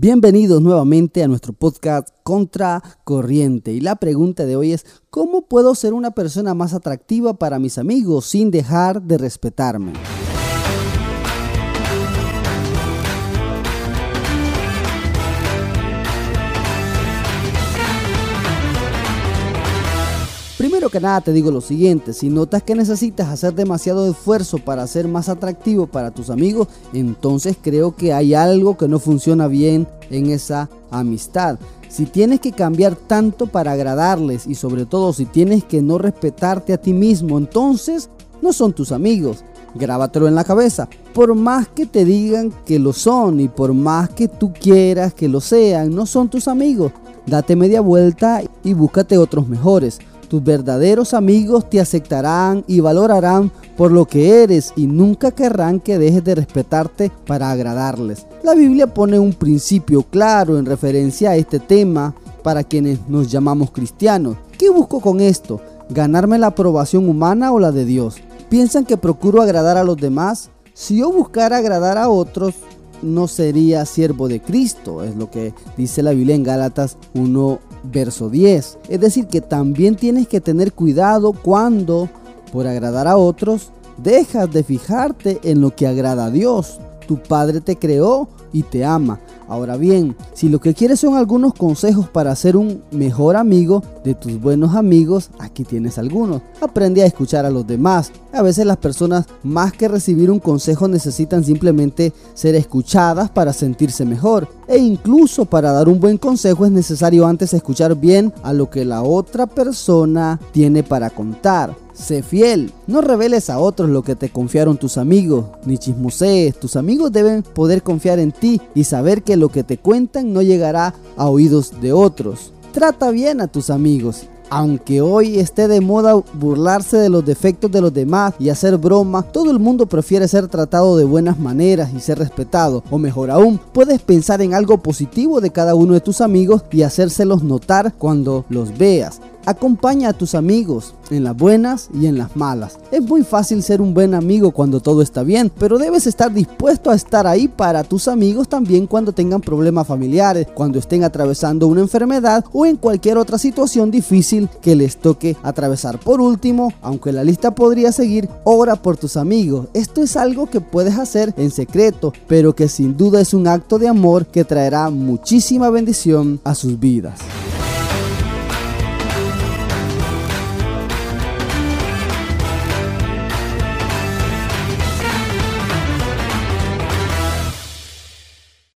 Bienvenidos nuevamente a nuestro podcast Contra Corriente. Y la pregunta de hoy es, ¿cómo puedo ser una persona más atractiva para mis amigos sin dejar de respetarme? Que nada te digo lo siguiente, si notas que necesitas hacer demasiado esfuerzo para ser más atractivo para tus amigos, entonces creo que hay algo que no funciona bien en esa amistad. Si tienes que cambiar tanto para agradarles y sobre todo si tienes que no respetarte a ti mismo, entonces no son tus amigos. Grábatelo en la cabeza. Por más que te digan que lo son y por más que tú quieras que lo sean, no son tus amigos. Date media vuelta y búscate otros mejores. Tus verdaderos amigos te aceptarán y valorarán por lo que eres y nunca querrán que dejes de respetarte para agradarles. La Biblia pone un principio claro en referencia a este tema para quienes nos llamamos cristianos. ¿Qué busco con esto? ¿Ganarme la aprobación humana o la de Dios? ¿Piensan que procuro agradar a los demás? Si yo buscara agradar a otros, no sería siervo de Cristo, es lo que dice la Biblia en Gálatas 1, verso 10. Es decir, que también tienes que tener cuidado cuando, por agradar a otros, dejas de fijarte en lo que agrada a Dios. Tu Padre te creó y te ama. Ahora bien, si lo que quieres son algunos consejos para ser un mejor amigo de tus buenos amigos, aquí tienes algunos. Aprende a escuchar a los demás. A veces las personas más que recibir un consejo necesitan simplemente ser escuchadas para sentirse mejor. E incluso para dar un buen consejo es necesario antes escuchar bien a lo que la otra persona tiene para contar. Sé fiel, no reveles a otros lo que te confiaron tus amigos, ni chismosees. Tus amigos deben poder confiar en ti y saber que lo que te cuentan no llegará a oídos de otros. Trata bien a tus amigos. Aunque hoy esté de moda burlarse de los defectos de los demás y hacer bromas, todo el mundo prefiere ser tratado de buenas maneras y ser respetado. O mejor aún, puedes pensar en algo positivo de cada uno de tus amigos y hacérselos notar cuando los veas. Acompaña a tus amigos en las buenas y en las malas. Es muy fácil ser un buen amigo cuando todo está bien, pero debes estar dispuesto a estar ahí para tus amigos también cuando tengan problemas familiares, cuando estén atravesando una enfermedad o en cualquier otra situación difícil que les toque atravesar. Por último, aunque la lista podría seguir, ora por tus amigos. Esto es algo que puedes hacer en secreto, pero que sin duda es un acto de amor que traerá muchísima bendición a sus vidas.